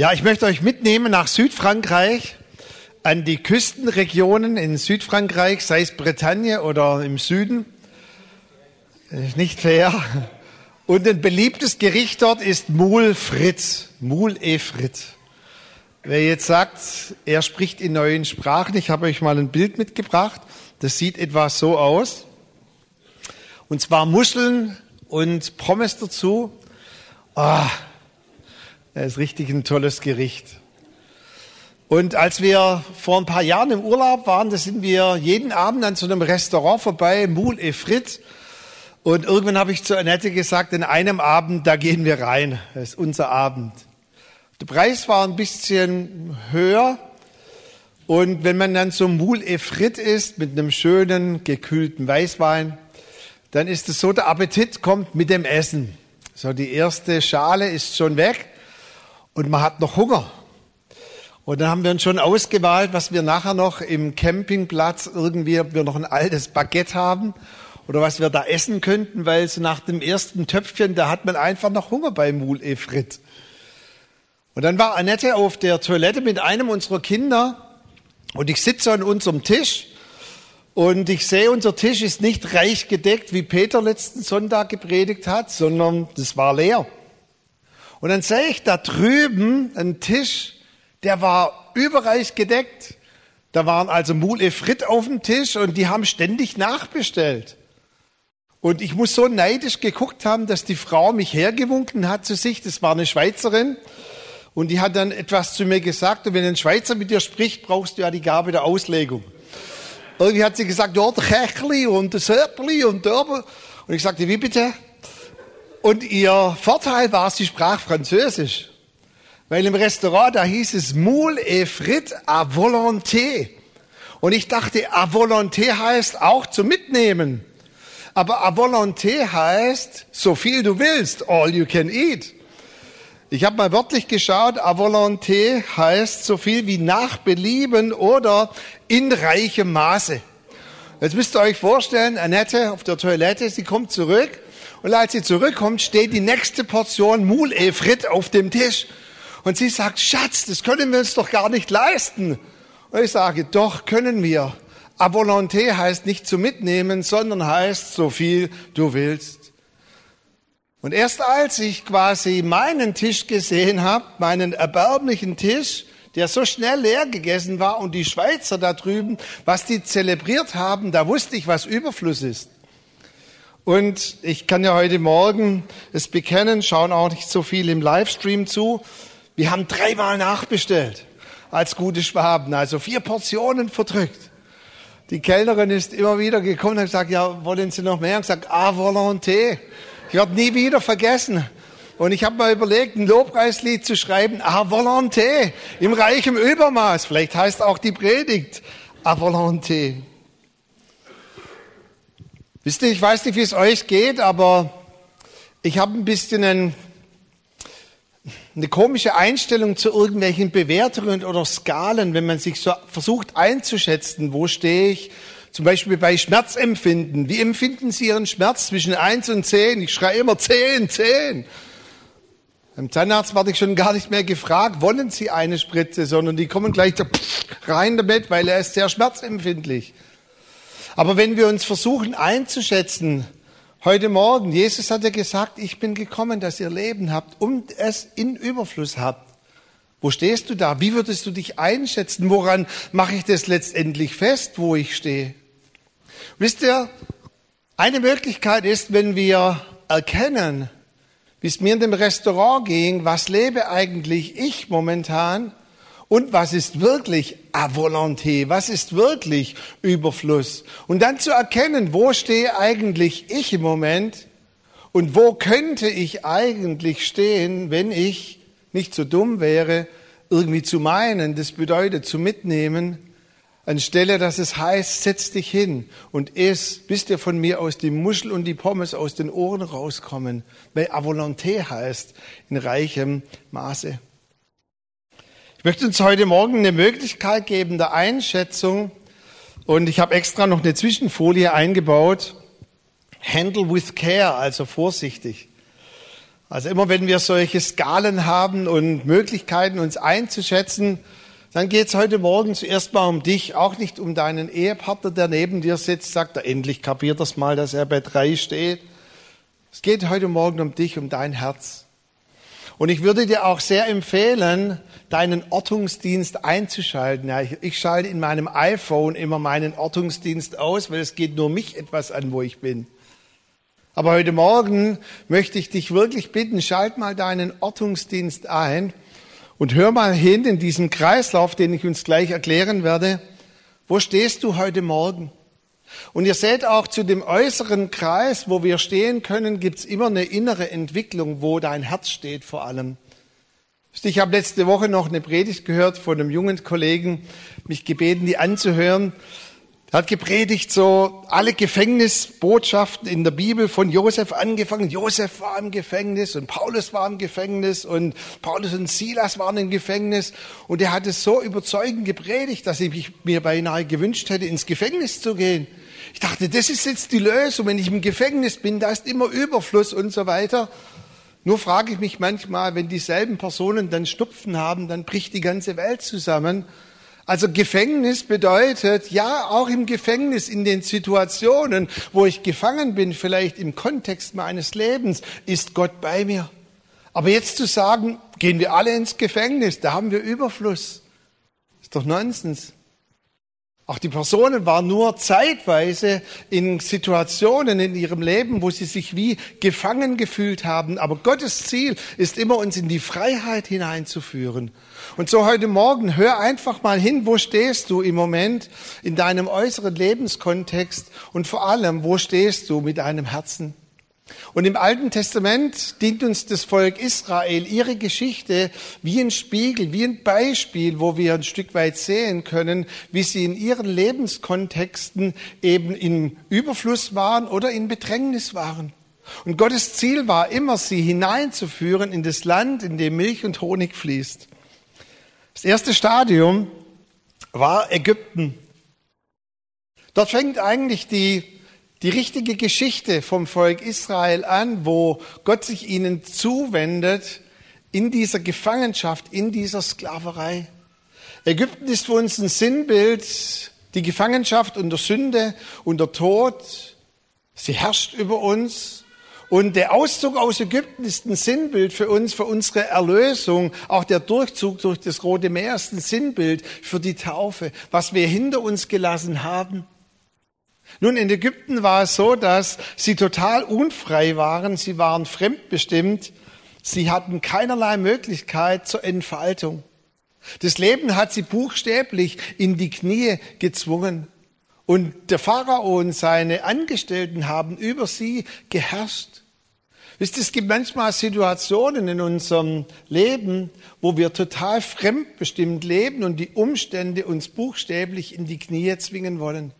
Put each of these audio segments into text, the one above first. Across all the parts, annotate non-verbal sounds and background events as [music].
Ja, ich möchte euch mitnehmen nach Südfrankreich, an die Küstenregionen in Südfrankreich, sei es Bretagne oder im Süden. Nicht fair. Und ein beliebtes Gericht dort ist Moule Fritz. Moule et Fritz. Wer jetzt sagt, er spricht in neuen Sprachen, ich habe euch mal ein Bild mitgebracht. Das sieht etwa so aus. Und zwar Muscheln und Pommes dazu. Ah, oh, das ist richtig ein tolles Gericht. Und als wir vor ein paar Jahren im Urlaub waren, da sind wir jeden Abend an so einem Restaurant vorbei, Moule et Frit. Und irgendwann habe ich zu Annette gesagt, in einem Abend, da gehen wir rein. Das ist unser Abend. Der Preis war ein bisschen höher. Und wenn man dann so Moule et Frit isst, mit einem schönen, gekühlten Weißwein, dann ist es so, der Appetit kommt mit dem Essen. So, die erste Schale ist schon weg und man hat noch Hunger. Und dann haben wir uns schon ausgewählt, was wir nachher noch im Campingplatz irgendwie, ob wir noch ein altes Baguette haben oder was wir da essen könnten, weil so nach dem ersten Töpfchen, da hat man einfach noch Hunger bei Moule et Frit. Und dann war Annette auf der Toilette mit einem unserer Kinder und ich sitze an unserem Tisch und ich sehe, unser Tisch ist nicht reich gedeckt, wie Peter letzten Sonntag gepredigt hat, sondern das war leer. Und dann sehe ich da drüben einen Tisch, der war überreich gedeckt. Da waren also Moule Frit auf dem Tisch und die haben ständig nachbestellt. Und ich muss so neidisch geguckt haben, dass die Frau mich hergewunken hat zu sich. Das war eine Schweizerin. Und die hat dann etwas zu mir gesagt. Und wenn ein Schweizer mit dir spricht, brauchst du ja die Gabe der Auslegung. Irgendwie hat sie gesagt, ja, der Kächli und der Söppli und der. Und ich sagte, wie bitte? Und ihr Vorteil war, sie sprach Französisch. Weil im Restaurant, da hieß es Moule et frites à volonté. Und ich dachte, à volonté heißt auch zum Mitnehmen. Aber à volonté heißt, so viel du willst, all you can eat. Ich habe mal wörtlich geschaut, à volonté heißt so viel wie nach Belieben oder in reichem Maße. Jetzt müsst ihr euch vorstellen, Annette auf der Toilette, sie kommt zurück und als sie zurückkommt, steht die nächste Portion Moule et Frit auf dem Tisch. Und sie sagt, Schatz, das können wir uns doch gar nicht leisten. Und ich sage, doch können wir. A volonté heißt nicht zu mitnehmen, sondern heißt so viel du willst. Und erst als ich quasi meinen Tisch gesehen habe, meinen erbärmlichen Tisch, der so schnell leer gegessen war und die Schweizer da drüben, was die zelebriert haben, da wusste ich, was Überfluss ist. Und ich kann ja heute Morgen es bekennen, schauen auch nicht so viel im Livestream zu. Wir haben dreimal nachbestellt als gute Schwaben, also vier Portionen verdrückt. Die Kellnerin ist immer wieder gekommen und hat gesagt, ja, wollen Sie noch mehr? Und gesagt, ah, volonté. Ich werde nie wieder vergessen. Und ich habe mal überlegt, ein Lobpreislied zu schreiben, ah, volonté, im reichen Übermaß. Vielleicht heißt auch die Predigt, ah, volonté. Wisst ihr, ich weiß nicht, wie es euch geht, aber ich habe ein bisschen ein, eine komische Einstellung zu irgendwelchen Bewertungen oder Skalen, wenn man sich so versucht einzuschätzen, wo stehe ich, zum Beispiel bei Schmerzempfinden. Wie empfinden Sie Ihren Schmerz zwischen eins und zehn? Ich schreie immer zehn, zehn. Beim Zahnarzt werde ich schon gar nicht mehr gefragt, wollen Sie eine Spritze, sondern die kommen gleich rein damit, weil er ist sehr schmerzempfindlich. Aber wenn wir uns versuchen einzuschätzen, heute Morgen, Jesus hat ja gesagt, ich bin gekommen, dass ihr Leben habt und es in Überfluss habt. Wo stehst du da? Wie würdest du dich einschätzen? Woran mache ich das letztendlich fest, wo ich stehe? Wisst ihr, eine Möglichkeit ist, wenn wir erkennen, wie es mir in dem Restaurant ging, was lebe eigentlich ich momentan und was ist wirklich à volonté, was ist wirklich Überfluss. Und dann zu erkennen, wo stehe eigentlich ich im Moment und wo könnte ich eigentlich stehen, wenn ich nicht so dumm wäre, irgendwie zu meinen, das bedeutet zu mitnehmen, anstelle dass es heißt, setz dich hin und iss, bis dir von mir aus die Muschel und die Pommes aus den Ohren rauskommen, weil à volonté heißt in reichem Maße. Ich möchte uns heute Morgen eine Möglichkeit geben der Einschätzung und ich habe extra noch eine Zwischenfolie eingebaut. Handle with care, also vorsichtig. Also immer wenn wir solche Skalen haben und Möglichkeiten, uns einzuschätzen, dann geht es heute Morgen zuerst mal um dich, auch nicht um deinen Ehepartner, der neben dir sitzt, sagt er, endlich kapiert das mal, dass er bei drei steht. Es geht heute Morgen um dich, um dein Herz. Und ich würde dir auch sehr empfehlen, deinen Ortungsdienst einzuschalten. Ja, ich, ich schalte in meinem iPhone immer meinen Ortungsdienst aus, weil es geht nur mich etwas an, wo ich bin. Aber heute Morgen möchte ich dich wirklich bitten, schalt mal deinen Ortungsdienst ein und hör mal hin in diesen Kreislauf, den ich uns gleich erklären werde. Wo stehst du heute Morgen? Und ihr seht auch zu dem äußeren Kreis, wo wir stehen können, gibt's immer eine innere Entwicklung, wo dein Herz steht vor allem. Ich habe letzte Woche noch eine Predigt gehört von einem jungen Kollegen, mich gebeten, die anzuhören. Er hat gepredigt so alle Gefängnisbotschaften in der Bibel von Josef angefangen. Josef war im Gefängnis und Paulus war im Gefängnis und Paulus und Silas waren im Gefängnis. Und er hat es so überzeugend gepredigt, dass ich mir beinahe gewünscht hätte, ins Gefängnis zu gehen. Ich dachte, das ist jetzt die Lösung. Wenn ich im Gefängnis bin, da ist immer Überfluss und so weiter. Nur frage ich mich manchmal, wenn dieselben Personen dann Stupfen haben, dann bricht die ganze Welt zusammen. Also Gefängnis bedeutet, ja, auch im Gefängnis, in den Situationen, wo ich gefangen bin, vielleicht im Kontext meines Lebens, ist Gott bei mir. Aber jetzt zu sagen, gehen wir alle ins Gefängnis, da haben wir Überfluss, ist doch Nonsens. Auch die Personen waren nur zeitweise in Situationen in ihrem Leben, wo sie sich wie gefangen gefühlt haben. Aber Gottes Ziel ist immer, uns in die Freiheit hineinzuführen. Und so heute Morgen, hör einfach mal hin, wo stehst du im Moment in deinem äußeren Lebenskontext und vor allem, wo stehst du mit deinem Herzen? Und im Alten Testament dient uns das Volk Israel, ihre Geschichte wie ein Spiegel, wie ein Beispiel, wo wir ein Stück weit sehen können, wie sie in ihren Lebenskontexten eben in Überfluss waren oder in Bedrängnis waren. Und Gottes Ziel war immer, sie hineinzuführen in das Land, in dem Milch und Honig fließt. Das erste Stadium war Ägypten. Dort fängt eigentlich die die richtige Geschichte vom Volk Israel an, wo Gott sich ihnen zuwendet in dieser Gefangenschaft, in dieser Sklaverei. Ägypten ist für uns ein Sinnbild, die Gefangenschaft unter Sünde, unter Tod. Sie herrscht über uns. Und der Auszug aus Ägypten ist ein Sinnbild für uns, für unsere Erlösung. Auch der Durchzug durch das Rote Meer ist ein Sinnbild für die Taufe, was wir hinter uns gelassen haben. Nun, in Ägypten war es so, dass sie total unfrei waren, sie waren fremdbestimmt, sie hatten keinerlei Möglichkeit zur Entfaltung. Das Leben hat sie buchstäblich in die Knie gezwungen. Und der Pharao und seine Angestellten haben über sie geherrscht. Wisst ihr, es gibt manchmal Situationen in unserem Leben, wo wir total fremdbestimmt leben und die Umstände uns buchstäblich in die Knie zwingen wollen.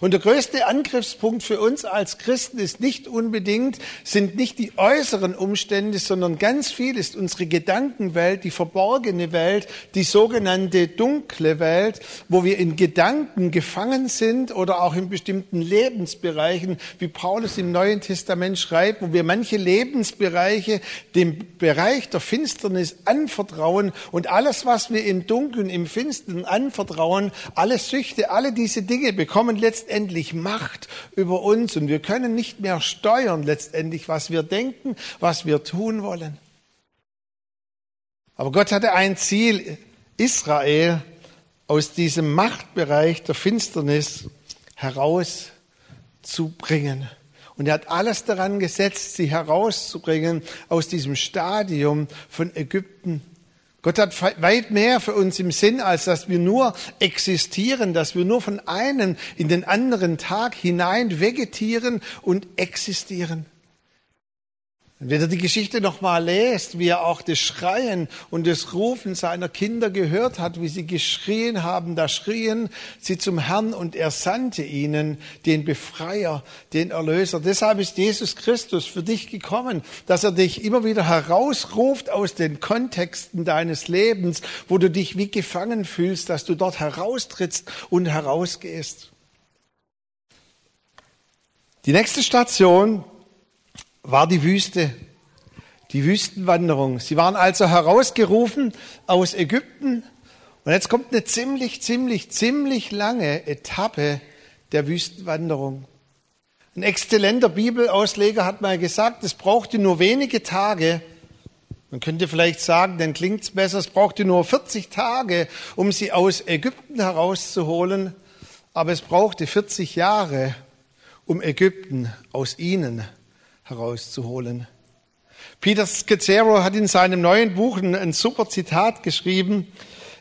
Und der größte Angriffspunkt für uns als Christen ist nicht unbedingt, sind nicht die äußeren Umstände, sondern ganz viel ist unsere Gedankenwelt, die verborgene Welt, die sogenannte dunkle Welt, wo wir in Gedanken gefangen sind oder auch in bestimmten Lebensbereichen, wie Paulus im Neuen Testament schreibt, wo wir manche Lebensbereiche dem Bereich der Finsternis anvertrauen und alles, was wir im Dunkeln, im Finstern anvertrauen, alle Süchte, alle diese Dinge bekommen letztendlich Macht über uns und wir können nicht mehr steuern letztendlich, was wir denken, was wir tun wollen. Aber Gott hatte ein Ziel, Israel aus diesem Machtbereich der Finsternis herauszubringen. Und er hat alles daran gesetzt, sie herauszubringen aus diesem Stadium von Ägypten Gott hat weit mehr für uns im Sinn, als dass wir nur existieren, dass wir nur von einem in den anderen Tag hinein vegetieren und existieren. Wenn er die Geschichte nochmal lest, wie er auch das Schreien und das Rufen seiner Kinder gehört hat, wie sie geschrien haben, da schrien sie zum Herrn und er sandte ihnen den Befreier, den Erlöser. Deshalb ist Jesus Christus für dich gekommen, dass er dich immer wieder herausruft aus den Kontexten deines Lebens, wo du dich wie gefangen fühlst, dass du dort heraustrittst und herausgehst. Die nächste Station war die Wüste. Die Wüstenwanderung. Sie waren also herausgerufen aus Ägypten. Und jetzt kommt eine ziemlich, ziemlich, ziemlich lange Etappe der Wüstenwanderung. Ein exzellenter Bibelausleger hat mal gesagt, es brauchte nur wenige Tage. Man könnte vielleicht sagen, dann klingt es besser, es brauchte nur 40 Tage, um sie aus Ägypten herauszuholen. Aber es brauchte 40 Jahre, um Ägypten aus ihnen herauszuholen. Peter Scazzaro hat in seinem neuen Buch ein, ein super Zitat geschrieben.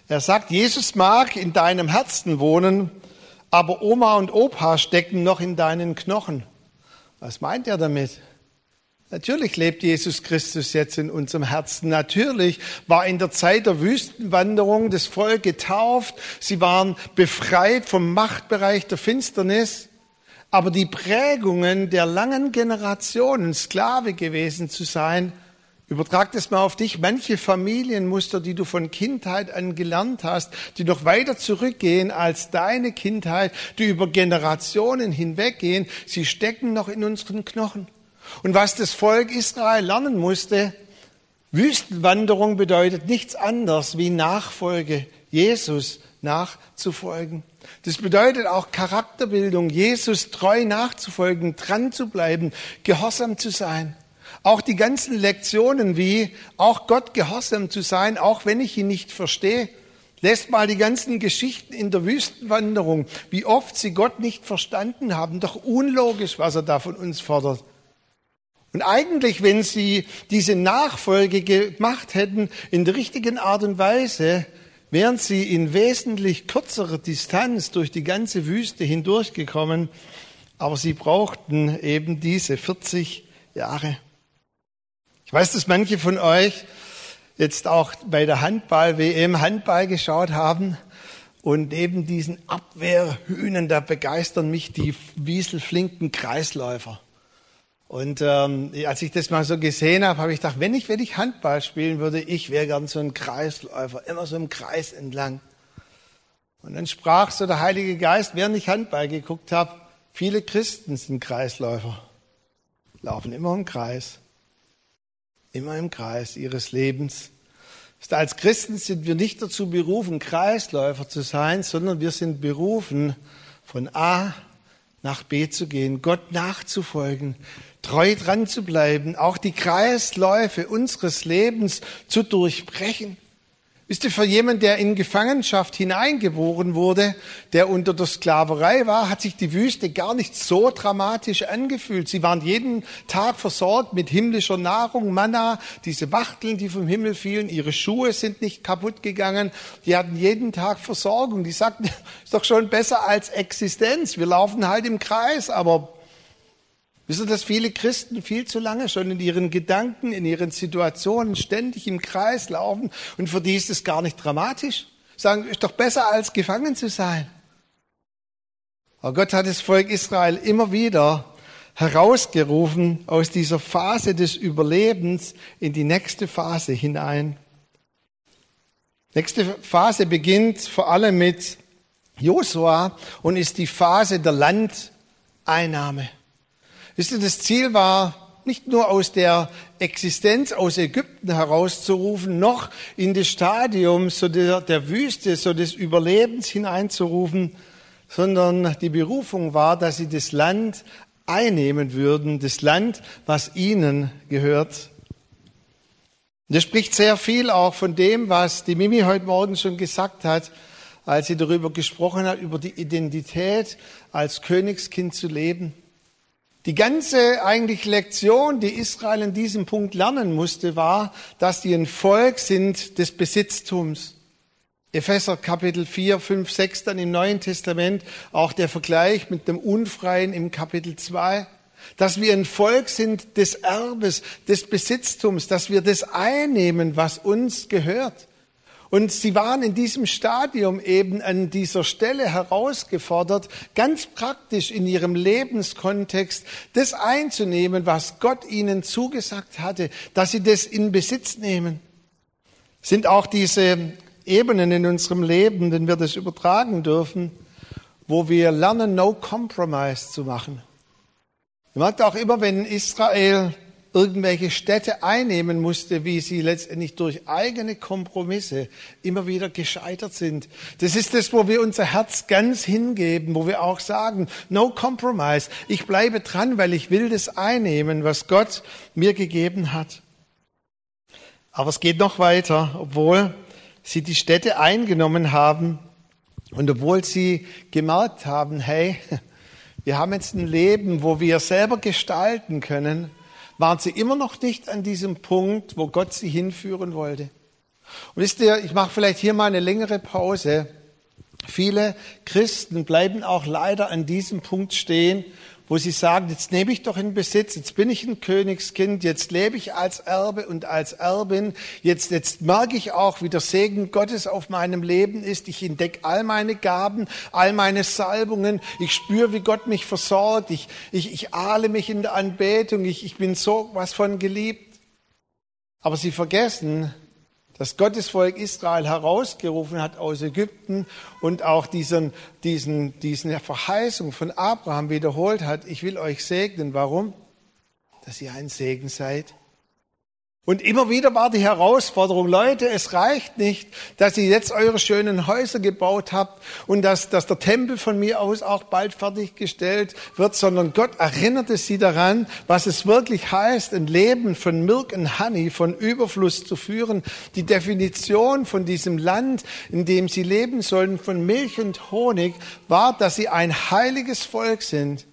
Er sagt, Jesus mag in deinem Herzen wohnen, aber Oma und Opa stecken noch in deinen Knochen. Was meint er damit? Natürlich lebt Jesus Christus jetzt in unserem Herzen. Natürlich war in der Zeit der Wüstenwanderung das Volk getauft. Sie waren befreit vom Machtbereich der Finsternis. Aber die Prägungen der langen Generationen, Sklave gewesen zu sein, Übertrag das mal auf dich. Manche Familienmuster, die du von Kindheit an gelernt hast, die noch weiter zurückgehen als deine Kindheit, die über Generationen hinweggehen, sie stecken noch in unseren Knochen. Und was das Volk Israel lernen musste, Wüstenwanderung bedeutet nichts anderes wie Nachfolge, Jesus nachzufolgen. Das bedeutet auch Charakterbildung, Jesus treu nachzufolgen, dran zu bleiben, gehorsam zu sein. Auch die ganzen Lektionen wie auch Gott gehorsam zu sein, auch wenn ich ihn nicht verstehe. Lässt mal die ganzen Geschichten in der Wüstenwanderung, wie oft sie Gott nicht verstanden haben. Doch unlogisch, was er da von uns fordert. Und eigentlich, wenn sie diese Nachfolge gemacht hätten in der richtigen Art und Weise, wären sie in wesentlich kürzerer Distanz durch die ganze Wüste hindurchgekommen. Aber sie brauchten eben diese 40 Jahre. Ich weiß, dass manche von euch jetzt auch bei der Handball-WM Handball geschaut haben. Und neben diesen Abwehrhühnen, da begeistern mich die wieselflinken Kreisläufer. Und ähm, als ich das mal so gesehen habe, habe ich gedacht, wenn ich, wenn ich Handball spielen würde, ich wäre gern so ein Kreisläufer, immer so im Kreis entlang. Und dann sprach so der Heilige Geist, während ich Handball geguckt habe, viele Christen sind Kreisläufer, laufen immer im Kreis immer im Kreis ihres Lebens. Als Christen sind wir nicht dazu berufen, Kreisläufer zu sein, sondern wir sind berufen, von A nach B zu gehen, Gott nachzufolgen, treu dran zu bleiben, auch die Kreisläufe unseres Lebens zu durchbrechen. Wisst ihr, für jemanden, der in Gefangenschaft hineingeboren wurde, der unter der Sklaverei war, hat sich die Wüste gar nicht so dramatisch angefühlt. Sie waren jeden Tag versorgt mit himmlischer Nahrung, Manna, diese Wachteln, die vom Himmel fielen, ihre Schuhe sind nicht kaputt gegangen. Die hatten jeden Tag Versorgung. Die sagten, [laughs] ist doch schon besser als Existenz. Wir laufen halt im Kreis, aber Wissen, dass viele Christen viel zu lange schon in ihren Gedanken, in ihren Situationen ständig im Kreis laufen und für die ist es gar nicht dramatisch. Sagen, ist doch besser als gefangen zu sein. Aber Gott hat das Volk Israel immer wieder herausgerufen aus dieser Phase des Überlebens in die nächste Phase hinein. Nächste Phase beginnt vor allem mit Josua und ist die Phase der Landeinnahme. Wisst ihr, das Ziel war nicht nur aus der Existenz aus Ägypten herauszurufen, noch in das Stadium so der, der Wüste, so des Überlebens hineinzurufen, sondern die Berufung war, dass sie das Land einnehmen würden, das Land, was ihnen gehört. das spricht sehr viel auch von dem, was die Mimi heute Morgen schon gesagt hat, als sie darüber gesprochen hat, über die Identität als Königskind zu leben. Die ganze eigentlich Lektion, die Israel in diesem Punkt lernen musste, war, dass die ein Volk sind des Besitztums. Epheser Kapitel 4, 5, 6 dann im Neuen Testament, auch der Vergleich mit dem Unfreien im Kapitel 2, dass wir ein Volk sind des Erbes, des Besitztums, dass wir das einnehmen, was uns gehört. Und sie waren in diesem Stadium eben an dieser Stelle herausgefordert, ganz praktisch in ihrem Lebenskontext das einzunehmen, was Gott ihnen zugesagt hatte, dass sie das in Besitz nehmen. Sind auch diese Ebenen in unserem Leben, wenn wir das übertragen dürfen, wo wir lernen, no compromise zu machen. Ihr merkt auch immer, wenn Israel irgendwelche Städte einnehmen musste, wie sie letztendlich durch eigene Kompromisse immer wieder gescheitert sind. Das ist das, wo wir unser Herz ganz hingeben, wo wir auch sagen, no compromise. Ich bleibe dran, weil ich will das einnehmen, was Gott mir gegeben hat. Aber es geht noch weiter, obwohl sie die Städte eingenommen haben und obwohl sie gemerkt haben, hey, [laughs] wir haben jetzt ein Leben, wo wir selber gestalten können, waren sie immer noch nicht an diesem Punkt, wo Gott sie hinführen wollte. Und wisst ihr, ich mache vielleicht hier mal eine längere Pause. Viele Christen bleiben auch leider an diesem Punkt stehen, wo sie sagen, jetzt nehme ich doch in Besitz, jetzt bin ich ein Königskind, jetzt lebe ich als Erbe und als Erbin, jetzt, jetzt merke ich auch, wie der Segen Gottes auf meinem Leben ist, ich entdecke all meine Gaben, all meine Salbungen, ich spüre, wie Gott mich versorgt, ich, ich, ich ahle mich in der Anbetung, ich, ich bin so was von geliebt. Aber sie vergessen, das Gottesvolk Israel herausgerufen hat aus Ägypten und auch diesen, diesen, diesen Verheißung von Abraham wiederholt hat, ich will euch segnen. Warum? Dass ihr ein Segen seid. Und immer wieder war die Herausforderung, Leute, es reicht nicht, dass ihr jetzt eure schönen Häuser gebaut habt und dass, dass der Tempel von mir aus auch bald fertiggestellt wird, sondern Gott erinnerte sie daran, was es wirklich heißt, ein Leben von Milk and Honey, von Überfluss zu führen. Die Definition von diesem Land, in dem sie leben sollen, von Milch und Honig, war, dass sie ein heiliges Volk sind,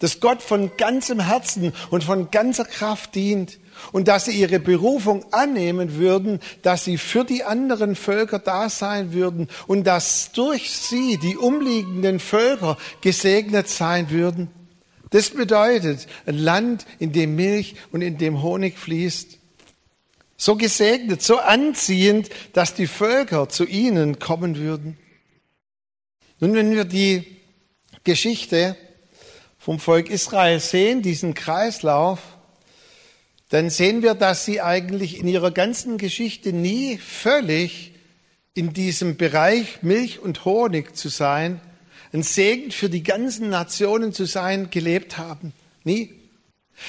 das Gott von ganzem Herzen und von ganzer Kraft dient und dass sie ihre Berufung annehmen würden, dass sie für die anderen Völker da sein würden und dass durch sie die umliegenden Völker gesegnet sein würden. Das bedeutet ein Land, in dem Milch und in dem Honig fließt. So gesegnet, so anziehend, dass die Völker zu ihnen kommen würden. Nun, wenn wir die Geschichte vom Volk Israel sehen, diesen Kreislauf, dann sehen wir, dass sie eigentlich in ihrer ganzen Geschichte nie völlig in diesem Bereich Milch und Honig zu sein, ein Segen für die ganzen Nationen zu sein, gelebt haben. Nie.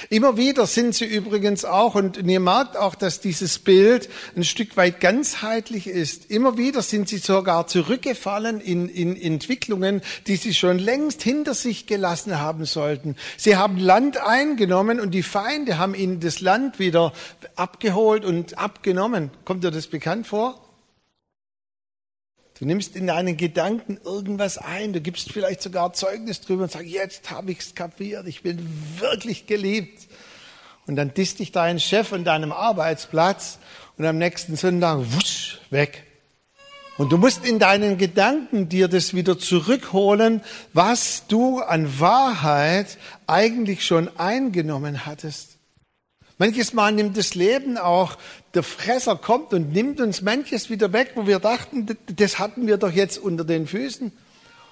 Immer wieder sind sie übrigens auch, und ihr merkt auch, dass dieses Bild ein Stück weit ganzheitlich ist. Immer wieder sind sie sogar zurückgefallen in, in Entwicklungen, die sie schon längst hinter sich gelassen haben sollten. Sie haben Land eingenommen und die Feinde haben ihnen das Land wieder abgeholt und abgenommen. Kommt dir das bekannt vor? Du nimmst in deinen Gedanken irgendwas ein, du gibst vielleicht sogar Zeugnis drüber und sagst, jetzt habe ich es kapiert, ich bin wirklich geliebt. Und dann disst dich dein Chef an deinem Arbeitsplatz und am nächsten Sonntag, wusch, weg. Und du musst in deinen Gedanken dir das wieder zurückholen, was du an Wahrheit eigentlich schon eingenommen hattest. Manches Mal nimmt das Leben auch, der Fresser kommt und nimmt uns manches wieder weg, wo wir dachten, das hatten wir doch jetzt unter den Füßen.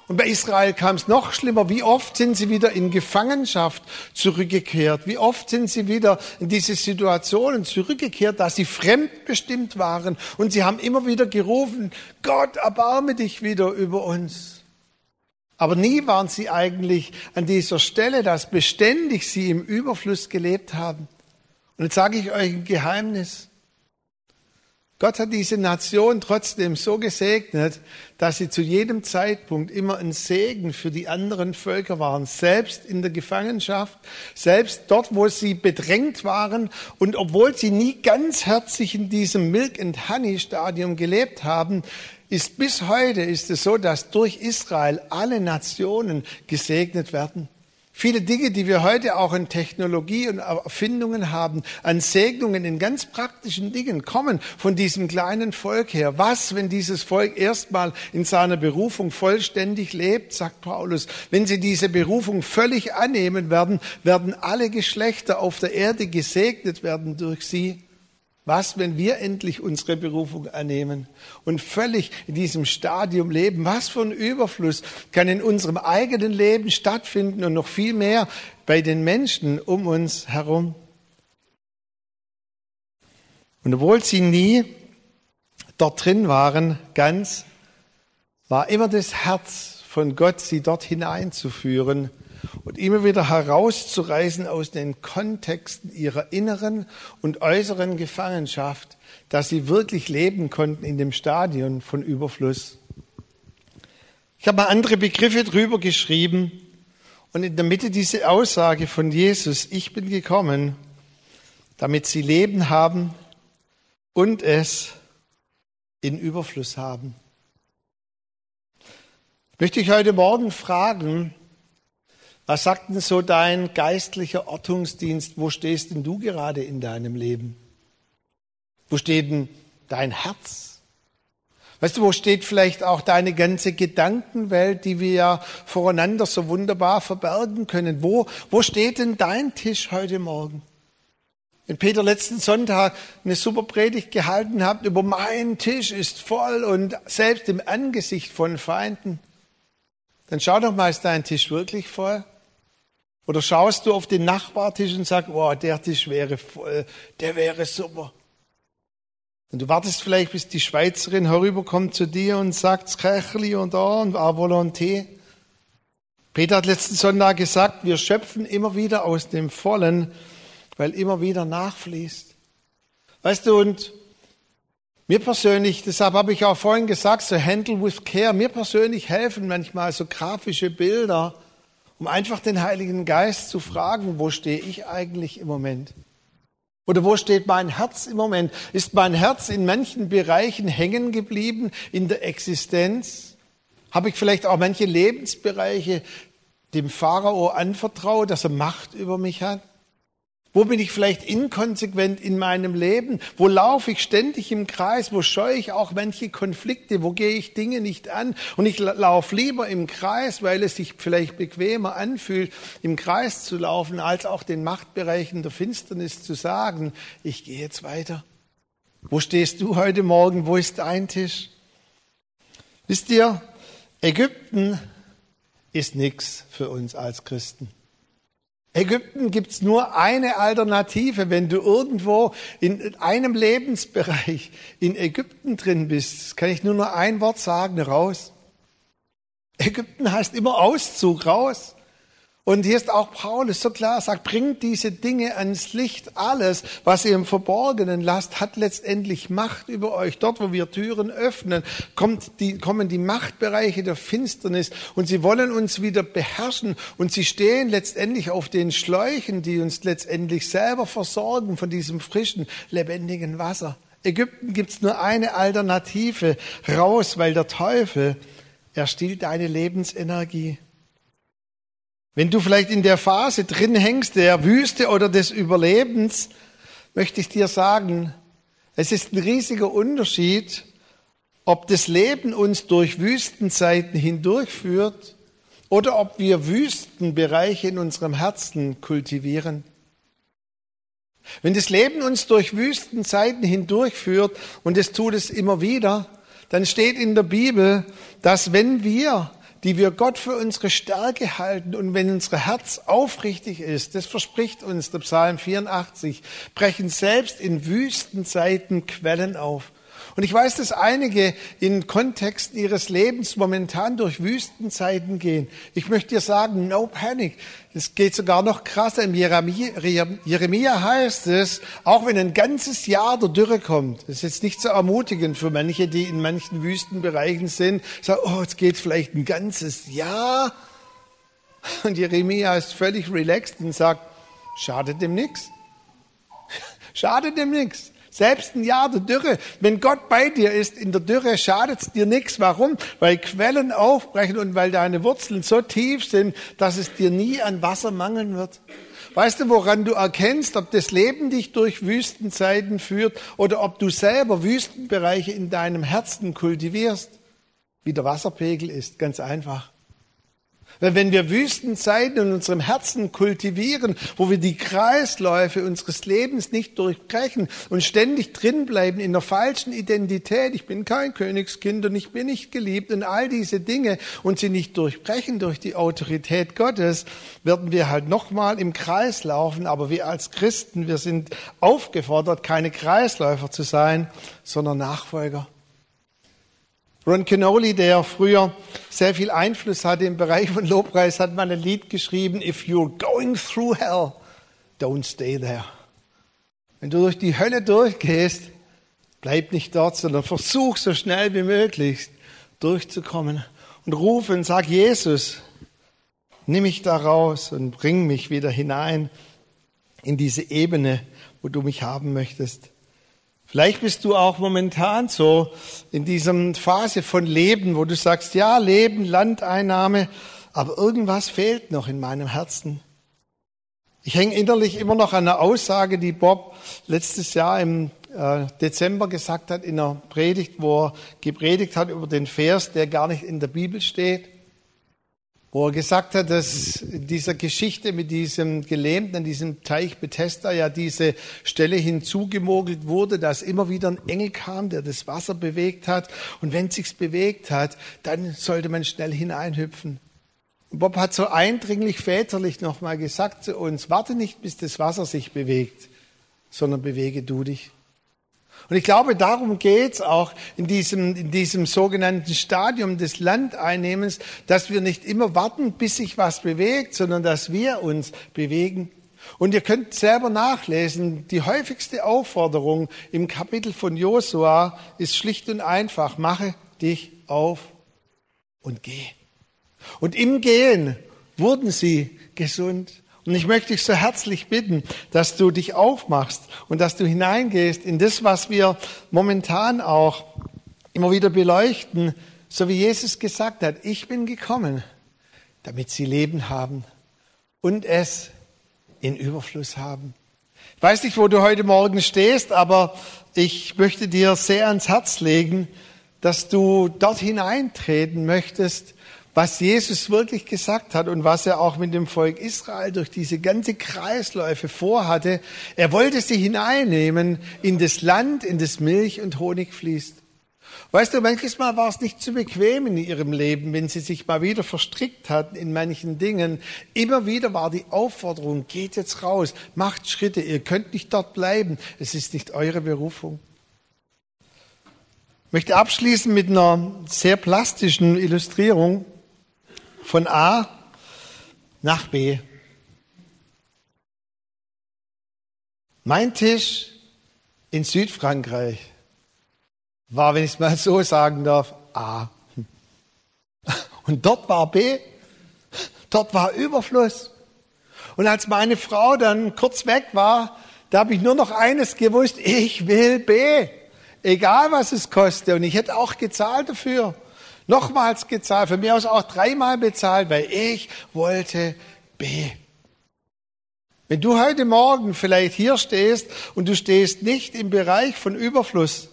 Und bei Israel kam es noch schlimmer. Wie oft sind sie wieder in Gefangenschaft zurückgekehrt? Wie oft sind sie wieder in diese Situationen zurückgekehrt, dass sie fremdbestimmt waren? Und sie haben immer wieder gerufen, Gott, erbarme dich wieder über uns. Aber nie waren sie eigentlich an dieser Stelle, dass beständig sie im Überfluss gelebt haben. Und jetzt sage ich euch ein Geheimnis. Gott hat diese Nation trotzdem so gesegnet, dass sie zu jedem Zeitpunkt immer ein Segen für die anderen Völker waren, selbst in der Gefangenschaft, selbst dort, wo sie bedrängt waren und obwohl sie nie ganz herzlich in diesem Milk and Honey Stadium gelebt haben, ist bis heute ist es so, dass durch Israel alle Nationen gesegnet werden. Viele Dinge, die wir heute auch in Technologie und Erfindungen haben, an Segnungen in ganz praktischen Dingen, kommen von diesem kleinen Volk her. Was, wenn dieses Volk erstmal in seiner Berufung vollständig lebt, sagt Paulus. Wenn sie diese Berufung völlig annehmen werden, werden alle Geschlechter auf der Erde gesegnet werden durch sie. Was, wenn wir endlich unsere Berufung annehmen und völlig in diesem Stadium leben? Was für ein Überfluss kann in unserem eigenen Leben stattfinden und noch viel mehr bei den Menschen um uns herum? Und obwohl sie nie dort drin waren, ganz, war immer das Herz von Gott, sie dort hineinzuführen und immer wieder herauszureißen aus den Kontexten ihrer inneren und äußeren Gefangenschaft, dass sie wirklich leben konnten in dem Stadion von Überfluss. Ich habe mal andere Begriffe drüber geschrieben und in der Mitte diese Aussage von Jesus, ich bin gekommen, damit sie Leben haben und es in Überfluss haben. Möchte ich heute Morgen fragen, was sagt denn so dein geistlicher Ortungsdienst? Wo stehst denn du gerade in deinem Leben? Wo steht denn dein Herz? Weißt du, wo steht vielleicht auch deine ganze Gedankenwelt, die wir ja voreinander so wunderbar verbergen können? Wo, wo steht denn dein Tisch heute Morgen? Wenn Peter letzten Sonntag eine super Predigt gehalten hat über mein Tisch ist voll und selbst im Angesicht von Feinden, dann schau doch mal, ist dein Tisch wirklich voll? Oder schaust du auf den Nachbartisch und sagst, oh, der Tisch wäre voll, der wäre super. Und du wartest vielleicht, bis die Schweizerin herüberkommt zu dir und sagt, Kächli und da und à volonté. Peter hat letzten Sonntag gesagt, wir schöpfen immer wieder aus dem Vollen, weil immer wieder nachfließt. Weißt du, und mir persönlich, deshalb habe ich auch vorhin gesagt, so handle with care, mir persönlich helfen manchmal so grafische Bilder, um einfach den Heiligen Geist zu fragen, wo stehe ich eigentlich im Moment? Oder wo steht mein Herz im Moment? Ist mein Herz in manchen Bereichen hängen geblieben in der Existenz? Habe ich vielleicht auch manche Lebensbereiche dem Pharao anvertraut, dass er Macht über mich hat? Wo bin ich vielleicht inkonsequent in meinem Leben? Wo laufe ich ständig im Kreis? Wo scheue ich auch manche Konflikte? Wo gehe ich Dinge nicht an? Und ich laufe lieber im Kreis, weil es sich vielleicht bequemer anfühlt, im Kreis zu laufen, als auch den Machtbereichen der Finsternis zu sagen, ich gehe jetzt weiter. Wo stehst du heute Morgen? Wo ist dein Tisch? Wisst ihr, Ägypten ist nichts für uns als Christen. Ägypten gibt's nur eine Alternative, wenn du irgendwo in einem Lebensbereich in Ägypten drin bist, kann ich nur noch ein Wort sagen, raus. Ägypten heißt immer Auszug, raus. Und hier ist auch Paulus so klar, sagt, bringt diese Dinge ans Licht. Alles, was ihr im Verborgenen lasst, hat letztendlich Macht über euch. Dort, wo wir Türen öffnen, kommt die, kommen die Machtbereiche der Finsternis und sie wollen uns wieder beherrschen und sie stehen letztendlich auf den Schläuchen, die uns letztendlich selber versorgen von diesem frischen, lebendigen Wasser. Ägypten gibt's nur eine Alternative, raus, weil der Teufel, er stiehlt deine Lebensenergie. Wenn du vielleicht in der Phase drin hängst, der Wüste oder des Überlebens, möchte ich dir sagen, es ist ein riesiger Unterschied, ob das Leben uns durch Wüstenzeiten hindurchführt oder ob wir Wüstenbereiche in unserem Herzen kultivieren. Wenn das Leben uns durch Wüstenzeiten hindurchführt, und es tut es immer wieder, dann steht in der Bibel, dass wenn wir die wir Gott für unsere Stärke halten und wenn unser Herz aufrichtig ist, das verspricht uns der Psalm 84, brechen selbst in Wüstenzeiten Quellen auf. Und ich weiß, dass einige in Kontexten ihres Lebens momentan durch Wüstenzeiten gehen. Ich möchte dir sagen, no panic. Es geht sogar noch krasser. Im Jeremia heißt es, auch wenn ein ganzes Jahr der Dürre kommt, das ist jetzt nicht so ermutigend für manche, die in manchen Wüstenbereichen sind, sagen, oh, jetzt geht vielleicht ein ganzes Jahr. Und Jeremia ist völlig relaxed und sagt, schadet dem nichts. [laughs] Schadet dem nichts. Selbst ein Jahr der Dürre. Wenn Gott bei dir ist in der Dürre, schadet es dir nichts. Warum? Weil Quellen aufbrechen und weil deine Wurzeln so tief sind, dass es dir nie an Wasser mangeln wird. Weißt du, woran du erkennst, ob das Leben dich durch Wüstenzeiten führt oder ob du selber Wüstenbereiche in deinem Herzen kultivierst? Wie der Wasserpegel ist, ganz einfach. Weil wenn wir Wüstenzeiten in unserem Herzen kultivieren, wo wir die Kreisläufe unseres Lebens nicht durchbrechen und ständig drinbleiben in der falschen Identität, ich bin kein Königskind und ich bin nicht geliebt und all diese Dinge und sie nicht durchbrechen durch die Autorität Gottes, werden wir halt nochmal im Kreis laufen. Aber wir als Christen, wir sind aufgefordert, keine Kreisläufer zu sein, sondern Nachfolger. Ron Canoli, der früher sehr viel Einfluss hatte im Bereich von Lobpreis, hat man ein Lied geschrieben, If you're going through hell, don't stay there. Wenn du durch die Hölle durchgehst, bleib nicht dort, sondern versuch so schnell wie möglich durchzukommen und ruf und sag Jesus, nimm mich da raus und bring mich wieder hinein in diese Ebene, wo du mich haben möchtest. Vielleicht bist du auch momentan so in dieser Phase von Leben, wo du sagst, ja, Leben, Landeinnahme, aber irgendwas fehlt noch in meinem Herzen. Ich hänge innerlich immer noch an einer Aussage, die Bob letztes Jahr im äh, Dezember gesagt hat in einer Predigt, wo er gepredigt hat über den Vers, der gar nicht in der Bibel steht wo er gesagt hat, dass in dieser Geschichte mit diesem Gelähmten an diesem Teich Bethesda ja diese Stelle hinzugemogelt wurde, dass immer wieder ein Engel kam, der das Wasser bewegt hat. Und wenn es sich bewegt hat, dann sollte man schnell hineinhüpfen. Bob hat so eindringlich väterlich nochmal gesagt zu uns, warte nicht, bis das Wasser sich bewegt, sondern bewege du dich. Und ich glaube, darum geht's auch in diesem, in diesem sogenannten Stadium des Landeinnehmens, dass wir nicht immer warten, bis sich was bewegt, sondern dass wir uns bewegen. Und ihr könnt selber nachlesen, die häufigste Aufforderung im Kapitel von Josua ist schlicht und einfach, mache dich auf und geh. Und im Gehen wurden sie gesund. Und ich möchte dich so herzlich bitten, dass du dich aufmachst und dass du hineingehst in das, was wir momentan auch immer wieder beleuchten, so wie Jesus gesagt hat, ich bin gekommen, damit sie Leben haben und es in Überfluss haben. Ich weiß nicht, wo du heute Morgen stehst, aber ich möchte dir sehr ans Herz legen, dass du dort hineintreten möchtest, was Jesus wirklich gesagt hat und was er auch mit dem Volk Israel durch diese ganze Kreisläufe vorhatte. Er wollte sie hineinnehmen in das Land, in das Milch und Honig fließt. Weißt du, manches Mal war es nicht zu bequem in ihrem Leben, wenn sie sich mal wieder verstrickt hatten in manchen Dingen. Immer wieder war die Aufforderung, geht jetzt raus, macht Schritte, ihr könnt nicht dort bleiben, es ist nicht eure Berufung. Ich möchte abschließen mit einer sehr plastischen Illustrierung von A nach B. Mein Tisch in Südfrankreich war, wenn ich es mal so sagen darf, A. Und dort war B. Dort war Überfluss. Und als meine Frau dann kurz weg war, da habe ich nur noch eines gewusst, ich will B. Egal was es kostet. Und ich hätte auch gezahlt dafür nochmals gezahlt, von mir aus auch dreimal bezahlt, weil ich wollte B. Wenn du heute Morgen vielleicht hier stehst und du stehst nicht im Bereich von Überfluss,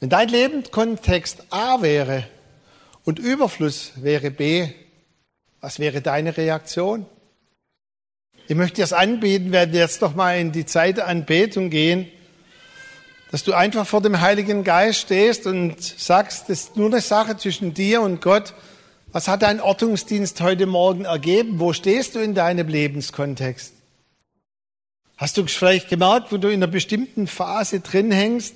wenn dein Lebenskontext A wäre und Überfluss wäre B, was wäre deine Reaktion? Ich möchte dir das anbieten, werden jetzt noch mal in die Zeit der Anbetung gehen dass du einfach vor dem Heiligen Geist stehst und sagst, das ist nur eine Sache zwischen dir und Gott. Was hat dein Ortungsdienst heute Morgen ergeben? Wo stehst du in deinem Lebenskontext? Hast du vielleicht gemerkt, wo du in einer bestimmten Phase drin hängst?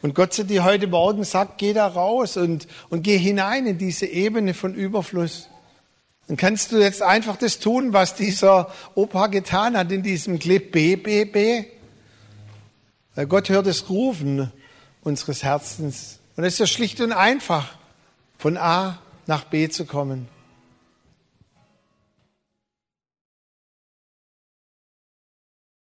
Und Gott zu dir heute Morgen sagt, geh da raus und, und geh hinein in diese Ebene von Überfluss. Dann kannst du jetzt einfach das tun, was dieser Opa getan hat in diesem Clip B, B, B. Weil Gott hört das Rufen unseres Herzens. Und es ist ja schlicht und einfach, von A nach B zu kommen.